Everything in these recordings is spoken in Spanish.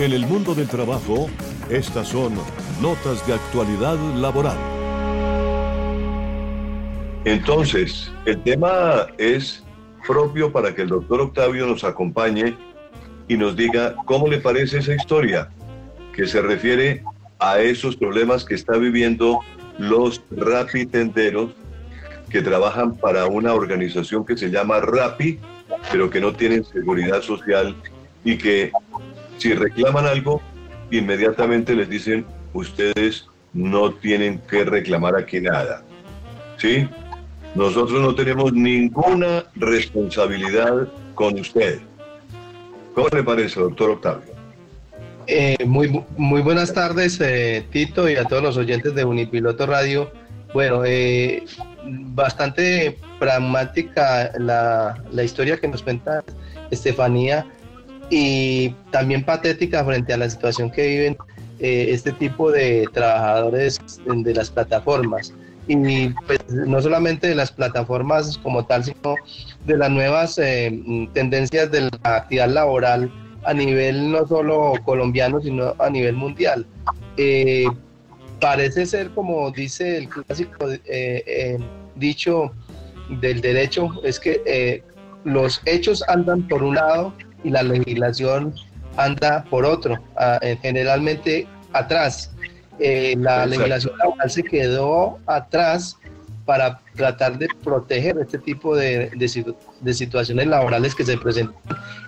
En el mundo del trabajo, estas son notas de actualidad laboral. Entonces, el tema es propio para que el doctor Octavio nos acompañe y nos diga cómo le parece esa historia que se refiere a esos problemas que está viviendo los rapitenderos que trabajan para una organización que se llama RAPI, pero que no tienen seguridad social y que si reclaman algo, inmediatamente les dicen, ustedes no tienen que reclamar aquí nada. ¿Sí? Nosotros no tenemos ninguna responsabilidad con usted. ¿Cómo le parece, doctor Octavio? Eh, muy, muy buenas tardes, eh, Tito, y a todos los oyentes de Unipiloto Radio. Bueno, eh, bastante pragmática la, la, historia que nos cuenta Estefanía y también patética frente a la situación que viven este tipo de trabajadores de las plataformas y pues, no solamente de las plataformas como tal, sino de las nuevas eh, tendencias de la actividad laboral a nivel no solo colombiano, sino a nivel mundial. Eh, parece ser, como dice el clásico eh, dicho del derecho, es que los hechos andan por un lado y la legislación anda por otro, generalmente atrás. Eh, la legislación laboral se quedó atrás para tratar de proteger este tipo de, de, situaciones laborales que se presentan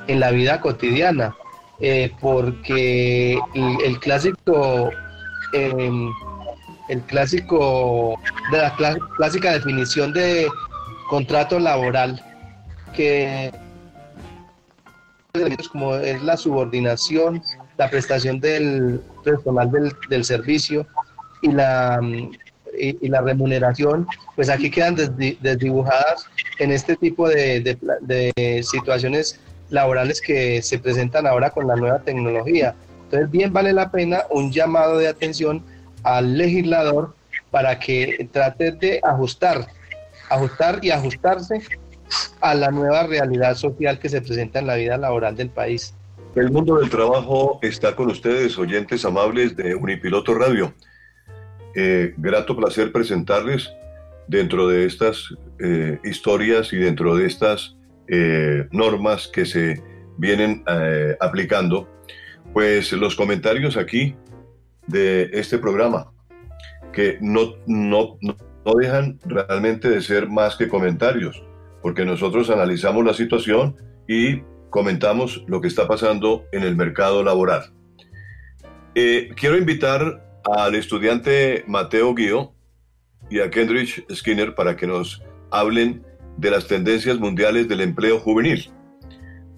en la vida cotidiana, eh, porque el, clásico, em, el clásico, de la clásica definición de contrato laboral que como es la subordinación, la prestación del personal del, servicio y la, y, la remuneración, pues aquí quedan desdibujadas en este tipo de, de, situaciones laborales que se presentan ahora con la nueva tecnología. Entonces, bien vale la pena un llamado de atención al legislador para que trate de ajustar, ajustar y ajustarse a la nueva realidad social que se presenta en la vida laboral del país. El mundo del trabajo está con ustedes, oyentes amables de Unipiloto Radio. Eh, grato placer presentarles dentro de estas eh, historias y dentro de estas eh, normas que se vienen aplicando, pues los comentarios aquí de este programa, que no, no, no dejan realmente de ser más que comentarios, porque nosotros analizamos la situación y comentamos lo que está pasando en el mercado laboral. Eh, quiero invitar al estudiante Mateo Guío y a Kendrick Skinner para que nos hablen de las tendencias mundiales del empleo juvenil,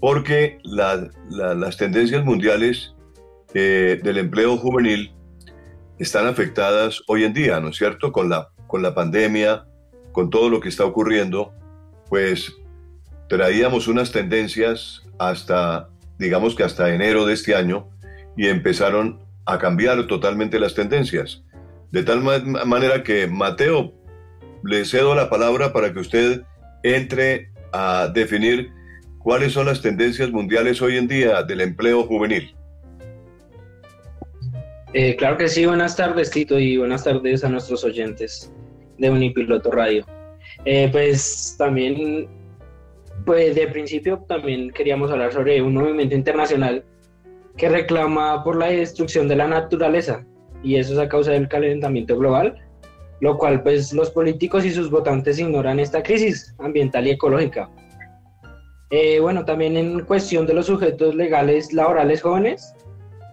porque las tendencias mundiales eh, del empleo juvenil están afectadas hoy en día, ¿no es cierto? Con la, con la pandemia, con todo lo que está ocurriendo, pues traíamos unas tendencias hasta, digamos que hasta enero de este año, y empezaron a cambiar totalmente las tendencias. De tal manera que, Mateo, le cedo la palabra para que usted entre a definir cuáles son las tendencias mundiales hoy en día del empleo juvenil. Eh, claro que sí, buenas tardes Tito y buenas tardes a nuestros oyentes de Unipiloto Radio. Eh, pues también pues de principio también queríamos hablar sobre un movimiento internacional que reclama por la destrucción de la naturaleza y eso es a causa del calentamiento global, lo cual pues los políticos y sus votantes ignoran esta crisis ambiental y ecológica. Eh, bueno, también en cuestión de los sujetos legales laborales jóvenes,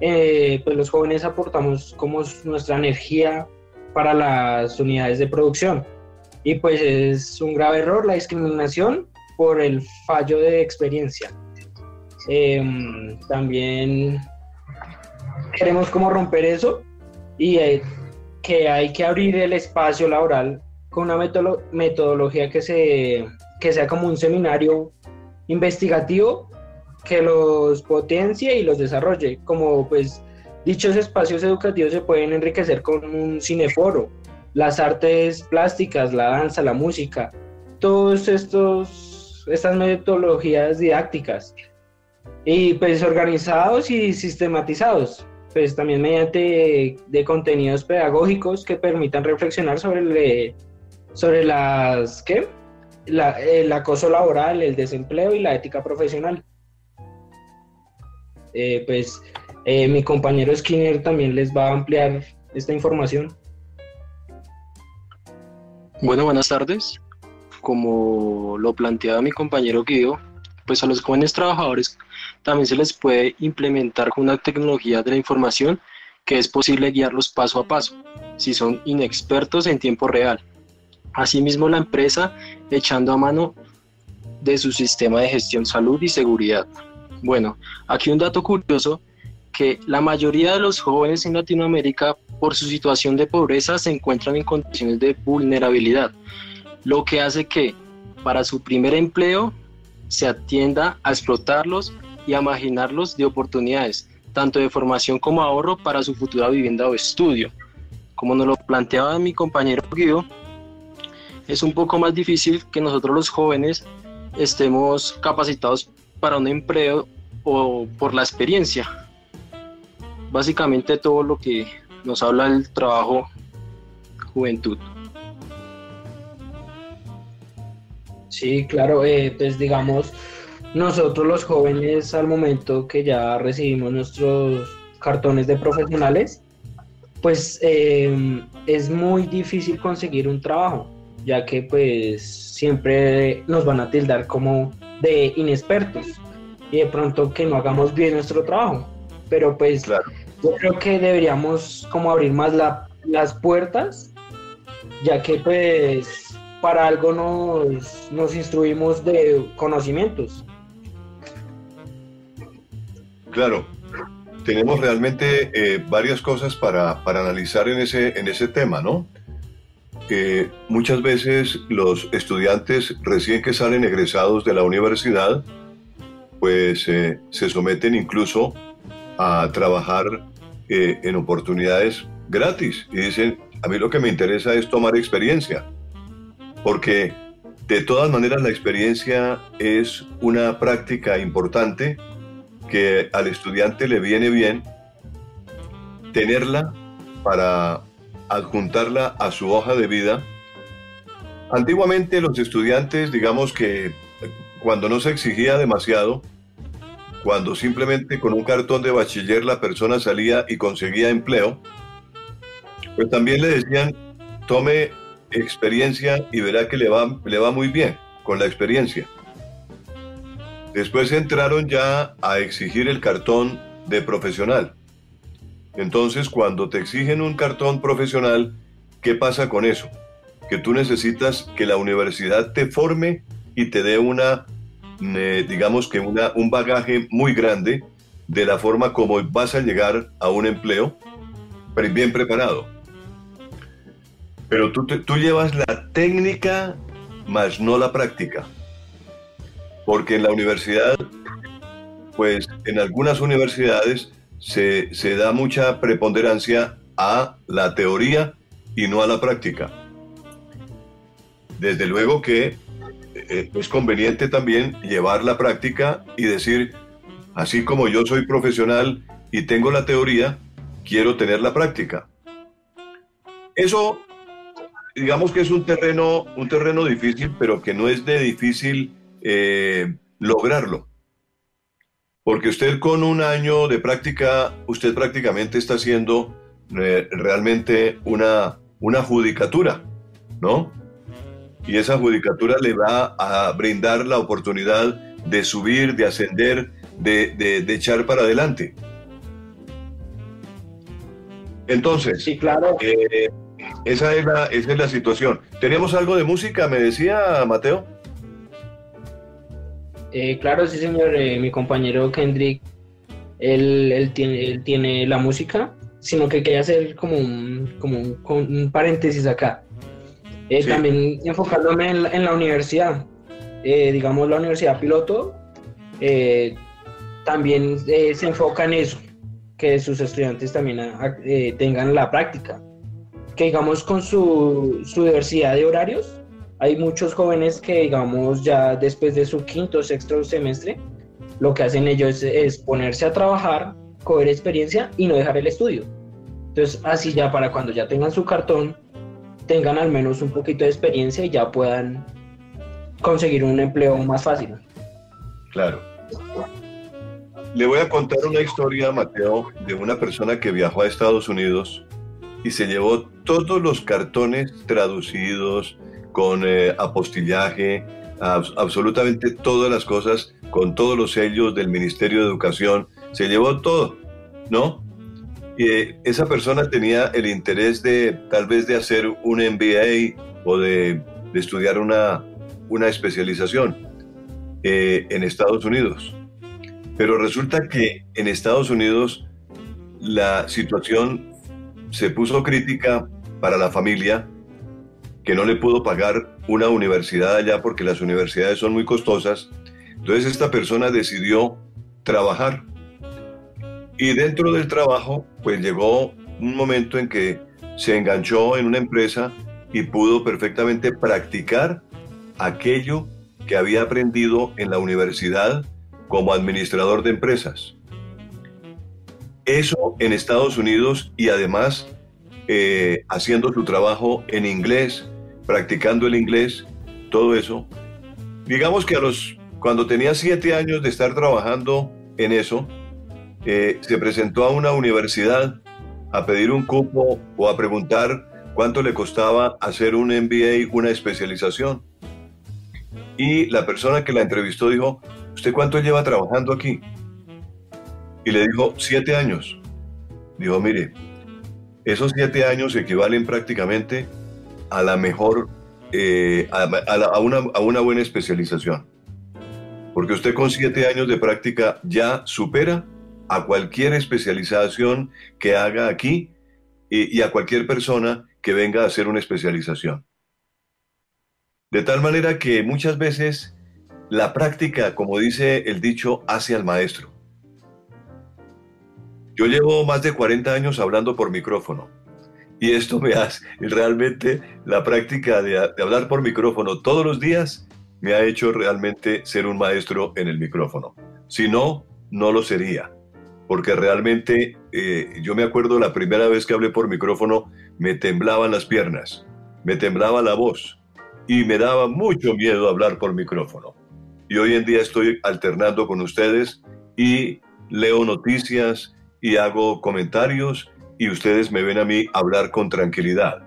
eh, pues los jóvenes aportamos como nuestra energía para las unidades de producción y pues es un grave error la discriminación por el fallo de experiencia. Em, también queremos como romper eso y eh, que hay que abrir el espacio laboral con una metodología que, se, que sea como un seminario investigativo que los potencie y los desarrolle. Como pues dichos espacios educativos se pueden enriquecer con un cineforo, las artes plásticas, la danza, la música, todos estos estas metodologías didácticas y pues organizados y sistematizados, pues también mediante de, contenidos pedagógicos que permitan reflexionar sobre, sobre las, ¿qué? el acoso laboral, el desempleo y la ética profesional. Eh, pues eh, mi compañero Skinner también les va a ampliar esta información. Bueno, buenas tardes. Como lo planteaba mi compañero Guido, pues a los jóvenes trabajadores también se les puede implementar una tecnología de la información que es posible guiarlos paso a paso, si son inexpertos en tiempo real. Asimismo, la empresa echando a mano de su sistema de gestión salud y seguridad. Bueno, aquí un dato curioso, que la mayoría de los jóvenes en Latinoamérica por su situación de pobreza se encuentran en condiciones de vulnerabilidad, lo que hace que para su primer empleo se atienda a explotarlos y a marginarlos de oportunidades, tanto de formación como ahorro para su futura vivienda o estudio. Como nos lo planteaba mi compañero Guido, es un poco más difícil que nosotros los jóvenes estemos capacitados para un empleo o por la experiencia. Básicamente todo lo que nos habla el trabajo juventud. Sí, claro, eh, pues digamos, nosotros los jóvenes al momento que ya recibimos nuestros cartones de profesionales, pues eh, es muy difícil conseguir un trabajo, ya que pues siempre nos van a tildar como de inexpertos y de pronto que no hagamos bien nuestro trabajo. Pero pues yo creo que deberíamos como abrir más las puertas, ya que pues para algo nos, nos instruimos de conocimientos. Claro, tenemos realmente eh, varias cosas para, para, analizar en ese, en ese tema, ¿no? muchas veces los estudiantes recién que salen egresados de la universidad, pues eh, se someten incluso a trabajar en oportunidades gratis y dicen, a mí lo que me interesa es tomar experiencia, porque de todas maneras la experiencia es una práctica importante que al estudiante le viene bien tenerla para adjuntarla a su hoja de vida. Antiguamente los estudiantes, digamos que cuando no se exigía demasiado, cuando simplemente con un cartón de bachiller la persona salía y conseguía empleo, pues también le decían, tome experiencia y verá que le va, muy bien con la experiencia. Después entraron ya a exigir el cartón de profesional. Entonces, cuando te exigen un cartón profesional, ¿qué pasa con eso? Que tú necesitas que la universidad te forme y te dé una, digamos que una, un bagaje muy grande de la forma como vas a llegar a un empleo bien preparado. Pero tú, tú llevas la técnica, más no la práctica. Porque en la universidad, pues en algunas universidades se, da mucha preponderancia a la teoría y no a la práctica. Desde luego que eh, es conveniente también llevar la práctica y decir, así como yo soy profesional y tengo la teoría, quiero tener la práctica. Eso, digamos que es un terreno, un terreno difícil, pero que no es de difícil eh, lograrlo. Porque usted con un año de práctica, usted prácticamente está haciendo eh, realmente una, una judicatura, ¿no? Y esa judicatura le va a brindar la oportunidad de subir, de ascender, de, echar para adelante. Entonces, sí, claro. Eh, esa, es la, esa es la situación. ¿Tenemos algo de música, me decía Mateo? Eh, claro, sí, señor. Eh, mi compañero Kendrick, él, tiene, la música, sino que quería hacer como un, como un, paréntesis acá. Eh, también enfocándome en la, universidad. digamos, la universidad piloto también se enfoca en eso, que sus estudiantes también tengan la práctica. Que digamos, con su, su diversidad de horarios, hay muchos jóvenes que, digamos, ya después de su quinto o sexto semestre, lo que hacen ellos es, ponerse a trabajar, coger experiencia y no dejar el estudio. Entonces, así ya para cuando ya tengan su cartón, tengan al menos un poquito de experiencia y ya puedan conseguir un empleo más fácil. Claro. Le voy a contar una historia, Mateo, de una persona que viajó a Estados Unidos y se llevó todos los cartones traducidos con eh, apostillaje, absolutamente todas las cosas, con todos los sellos del Ministerio de Educación, se llevó todo, ¿no? Eh, esa persona tenía el interés de tal vez de hacer un MBA o de, estudiar una, una especialización eh, en Estados Unidos. Pero resulta que en Estados Unidos la situación se puso crítica para la familia que no le pudo pagar una universidad allá porque las universidades son muy costosas. Entonces esta persona decidió trabajar. Y dentro del trabajo, pues llegó un momento en que se enganchó en una empresa y pudo perfectamente practicar aquello que había aprendido en la universidad como administrador de empresas. Eso en Estados Unidos y además eh, haciendo su trabajo en inglés, practicando el inglés, todo eso. Digamos que a los, cuando tenía siete años de estar trabajando en eso, se presentó a una universidad a pedir un cupo o a preguntar cuánto le costaba hacer un MBA, una especialización. Y la persona que la entrevistó dijo, ¿usted cuánto lleva trabajando aquí? Y le dijo, siete años. Dijo, mire, esos siete años equivalen prácticamente a la mejor, eh, a, una, a una buena especialización. Porque usted con siete años de práctica ya supera a cualquier especialización que haga aquí y, a cualquier persona que venga a hacer una especialización. De tal manera que muchas veces la práctica, como dice el dicho, hace al maestro. Yo llevo más de 40 años hablando por micrófono y esto me hace, realmente la práctica de, hablar por micrófono todos los días me ha hecho realmente ser un maestro en el micrófono. Si no, no lo sería, porque realmente eh, yo me acuerdo la primera vez que hablé por micrófono, me temblaban las piernas, me temblaba la voz y me daba mucho miedo hablar por micrófono. Y hoy en día estoy alternando con ustedes y leo noticias, y hago comentarios y ustedes me ven a mí hablar con tranquilidad.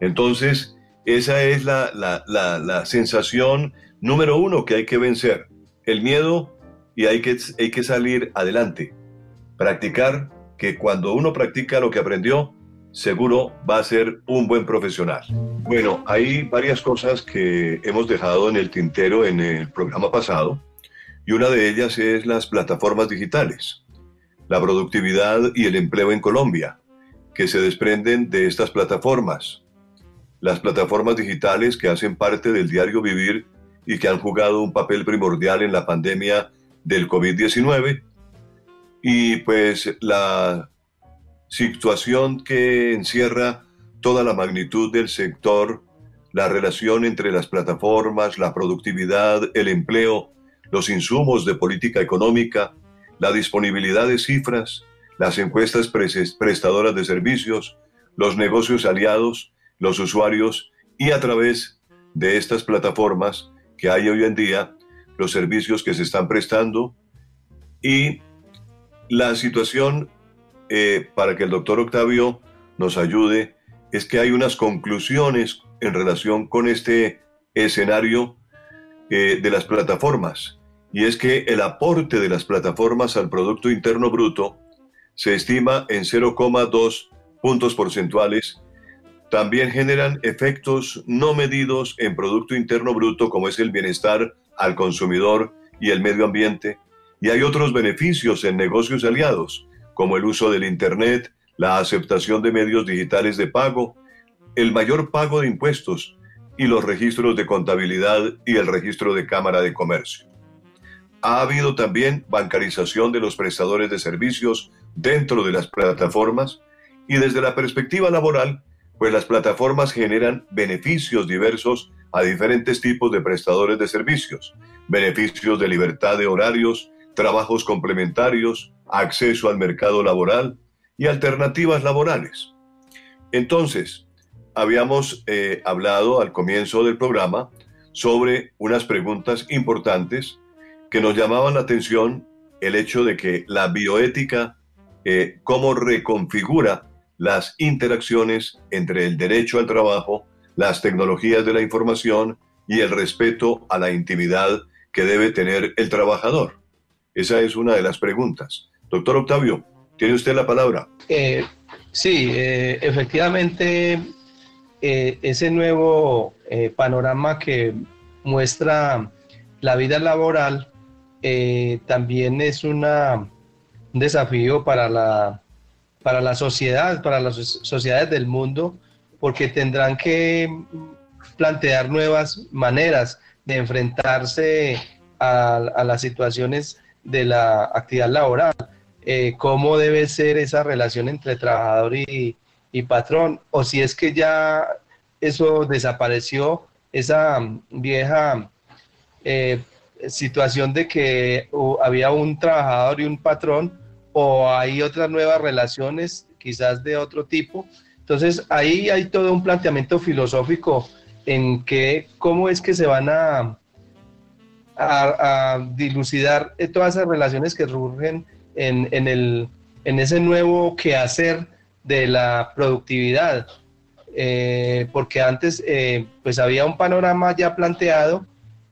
Entonces, esa es la, la, sensación número uno que hay que vencer, el miedo y hay que, hay que salir adelante. Practicar, que cuando uno practica lo que aprendió, seguro va a ser un buen profesional. Bueno, hay varias cosas que hemos dejado en el tintero en el programa pasado y una de ellas es las plataformas digitales la productividad y el empleo en Colombia, que se desprenden de estas plataformas. Las plataformas digitales que hacen parte del diario vivir y que han jugado un papel primordial en la pandemia del COVID-19. Y pues la situación que encierra toda la magnitud del sector, la relación entre las plataformas, la productividad, el empleo, los insumos de política económica, la disponibilidad de cifras, las encuestas prestadoras de servicios, los negocios aliados, los usuarios y a través de estas plataformas que hay hoy en día, los servicios que se están prestando y la situación eh, para que el doctor Octavio nos ayude es que hay unas conclusiones en relación con este escenario eh, de las plataformas y es que el aporte de las plataformas al Producto Interno Bruto se estima en 0,2 puntos porcentuales. También generan efectos no medidos en Producto Interno Bruto como es el bienestar al consumidor y el medio ambiente. Y hay otros beneficios en negocios aliados, como el uso del Internet, la aceptación de medios digitales de pago, el mayor pago de impuestos y los registros de contabilidad y el registro de Cámara de Comercio. Ha habido también bancarización de los prestadores de servicios dentro de las plataformas y desde la perspectiva laboral, pues las plataformas generan beneficios diversos a diferentes tipos de prestadores de servicios, beneficios de libertad de horarios, trabajos complementarios, acceso al mercado laboral y alternativas laborales. Entonces, habíamos eh, hablado al comienzo del programa sobre unas preguntas importantes que nos llamaban la atención el hecho de que la bioética, eh, cómo reconfigura las interacciones entre el derecho al trabajo, las tecnologías de la información y el respeto a la intimidad que debe tener el trabajador. Esa es una de las preguntas. Doctor Octavio, tiene usted la palabra. Eh, sí, eh, efectivamente, eh, ese nuevo panorama que muestra la vida laboral también es una, un desafío para la, para la sociedad, para las sociedades del mundo, porque tendrán que plantear nuevas maneras de enfrentarse a, las situaciones de la actividad laboral, eh, cómo debe ser esa relación entre trabajador y, patrón, o si es que ya eso desapareció, esa vieja eh, situación de que había un trabajador y un patrón, o hay otras nuevas relaciones, quizás de otro tipo. Entonces ahí hay todo un planteamiento filosófico en que cómo es que se van a, a, dilucidar todas esas relaciones que surgen en, en, el, en ese nuevo quehacer de la productividad. Eh, porque antes eh, pues había un panorama ya planteado,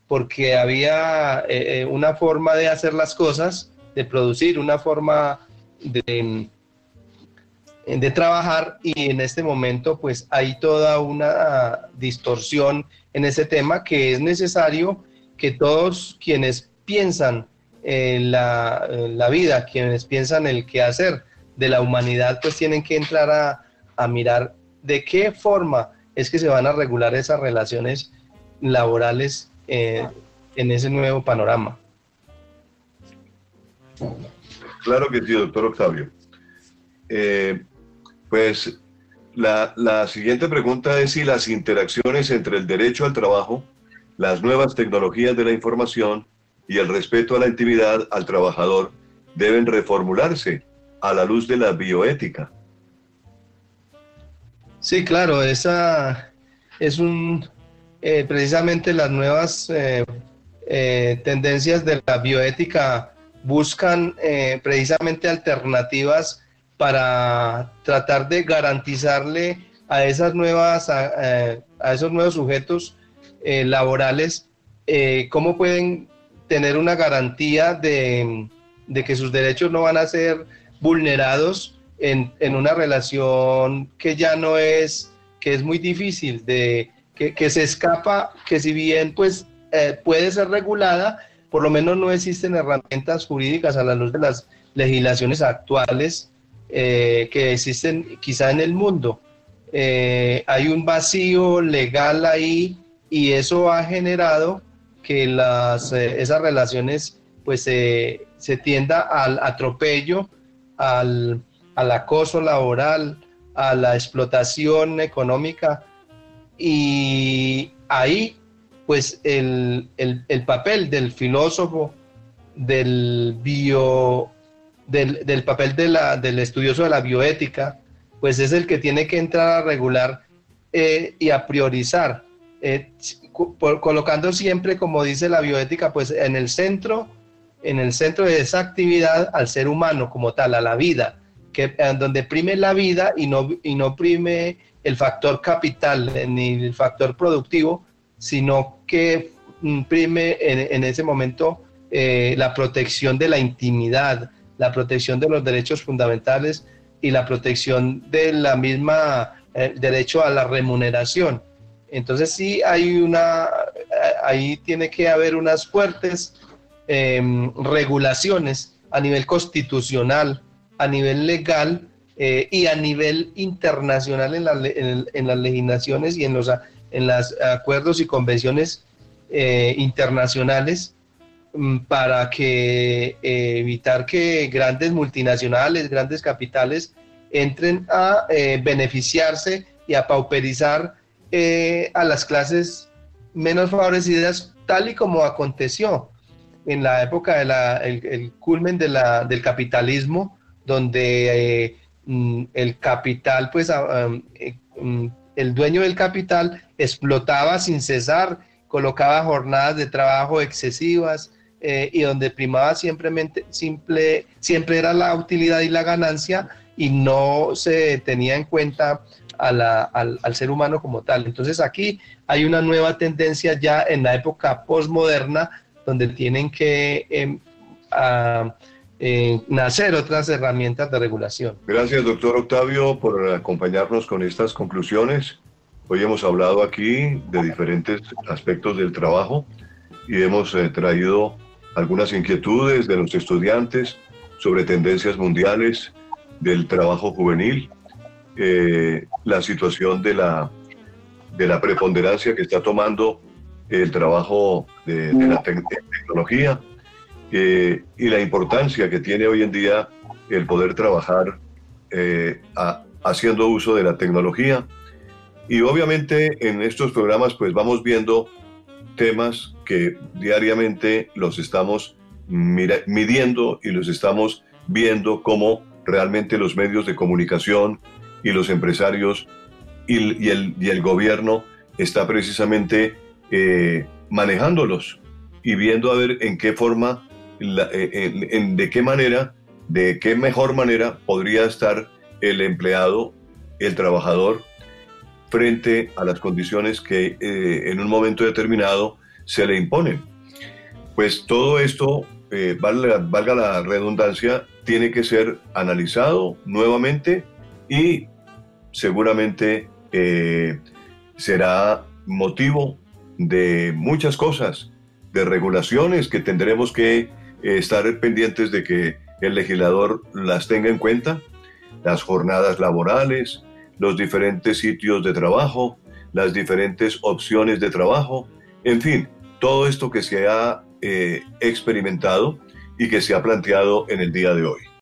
porque había eh, una forma de hacer las cosas, de producir, una forma de, de trabajar y en este momento pues hay toda una distorsión en ese tema que es necesario que todos quienes piensan en la, vida, quienes piensan el qué hacer de la humanidad pues tienen que entrar a, mirar de qué forma es que se van a regular esas relaciones laborales eh, en ese nuevo panorama. Claro que sí, doctor Octavio. Eh, pues la, siguiente pregunta es si las interacciones entre el derecho al trabajo, las nuevas tecnologías de la información y el respeto a la intimidad al trabajador deben reformularse a la luz de la bioética. Sí, claro, esa es un eh, precisamente las nuevas eh, eh, tendencias de la bioética buscan precisamente alternativas para tratar de garantizarle a esas nuevas a, esos nuevos sujetos eh, laborales eh, cómo pueden tener una garantía de, que sus derechos no van a ser vulnerados en, una relación que ya no es que es muy difícil de que, se escapa que si bien pues eh, puede ser regulada por lo menos no existen herramientas jurídicas a la luz de las legislaciones actuales que existen quizá en el mundo. Hay un vacío legal ahí y eso ha generado que las, eh, esas relaciones pues se tienda al atropello, al, acoso laboral, a la explotación económica. Y ahí pues el, el papel del filósofo, del bio del, papel de la, del estudioso de la bioética, pues es el que tiene que entrar a regular eh, y a priorizar, eh, colocando siempre, como dice la bioética, pues en el centro, en el centro de esa actividad al ser humano como tal, a la vida, que donde prime la vida y no, y no prime el factor capital ni el factor productivo, sino que prime en, ese momento eh, la protección de la intimidad, la protección de los derechos fundamentales y la protección de la misma eh, derecho a la remuneración. Entonces sí hay una, eh, ahí tiene que haber unas fuertes em, regulaciones a nivel constitucional, a nivel legal eh, y a nivel internacional en, en, las legislaciones y en los en acuerdos y convenciones internacionales Mm, para que eh, evitar que grandes multinacionales, grandes capitales entren a eh, beneficiarse y a pauperizar eh, a las clases menos favorecidas, tal y como aconteció. en la época del el culmen del capitalismo, donde eh, mm, el capital, pues eh, mm, el dueño del capital explotaba sin cesar, colocaba jornadas de trabajo excesivas y donde primaba simplemente, simple, siempre era la utilidad y la ganancia y no se tenía en cuenta al, ser humano como tal. Entonces aquí hay una nueva tendencia ya en la época postmoderna donde tienen que em, eh, nacer otras herramientas de regulación. Gracias, doctor Octavio, por acompañarnos con estas conclusiones. Hoy hemos hablado aquí de diferentes aspectos del trabajo y hemos eh, traído algunas inquietudes de los estudiantes sobre tendencias mundiales del trabajo juvenil, eh, la situación de la, de la preponderancia que está tomando el trabajo de, la tecnología eh, y la importancia que tiene hoy en día el poder trabajar eh, haciendo uso de la tecnología. Y obviamente en estos programas pues vamos viendo temas que diariamente los estamos midiendo y los estamos viendo cómo realmente los medios de comunicación y los empresarios y, el, y el, gobierno está precisamente eh, manejándolos y viendo a ver en qué forma, eh, en, de qué manera, de qué mejor manera podría estar el empleado, el trabajador, frente a las condiciones que eh, en un momento determinado se le imponen. Pues todo esto, valga, valga la redundancia, tiene que ser analizado nuevamente y seguramente eh, será motivo de muchas cosas, de regulaciones que tendremos que eh, estar pendientes de que el legislador las tenga en cuenta, las jornadas laborales, los diferentes sitios de trabajo, las diferentes opciones de trabajo, en fin, todo esto que se ha eh, experimentado y que se ha planteado en el día de hoy.